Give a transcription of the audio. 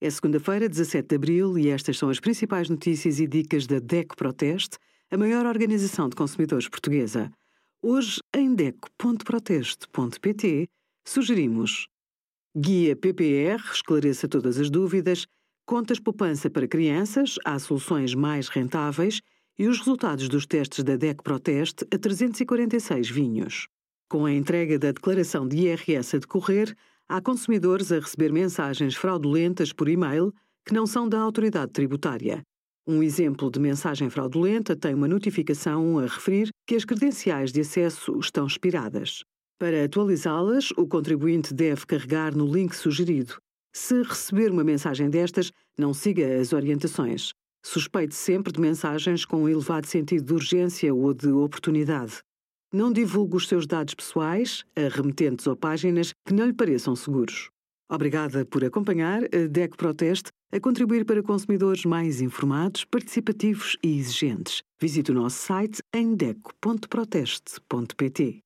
É segunda-feira, 17 de abril, e estas são as principais notícias e dicas da DECO Proteste, a maior organização de consumidores portuguesa. Hoje, em DECO.proteste.pt, sugerimos Guia PPR, esclareça todas as dúvidas, contas poupança para crianças, há soluções mais rentáveis e os resultados dos testes da DECO Proteste a 346 vinhos. Com a entrega da declaração de IRS a decorrer, há consumidores a receber mensagens fraudulentas por e-mail que não são da autoridade tributária. Um exemplo de mensagem fraudulenta tem uma notificação a referir que as credenciais de acesso estão expiradas. Para atualizá-las, o contribuinte deve carregar no link sugerido. Se receber uma mensagem destas, não siga as orientações. Suspeite sempre de mensagens com um elevado sentido de urgência ou de oportunidade. Não divulgue os seus dados pessoais a remetentes ou páginas que não lhe pareçam seguros. Obrigada por acompanhar a DEC Proteste a contribuir para consumidores mais informados, participativos e exigentes. Visite o nosso site em deco.proteste.pt.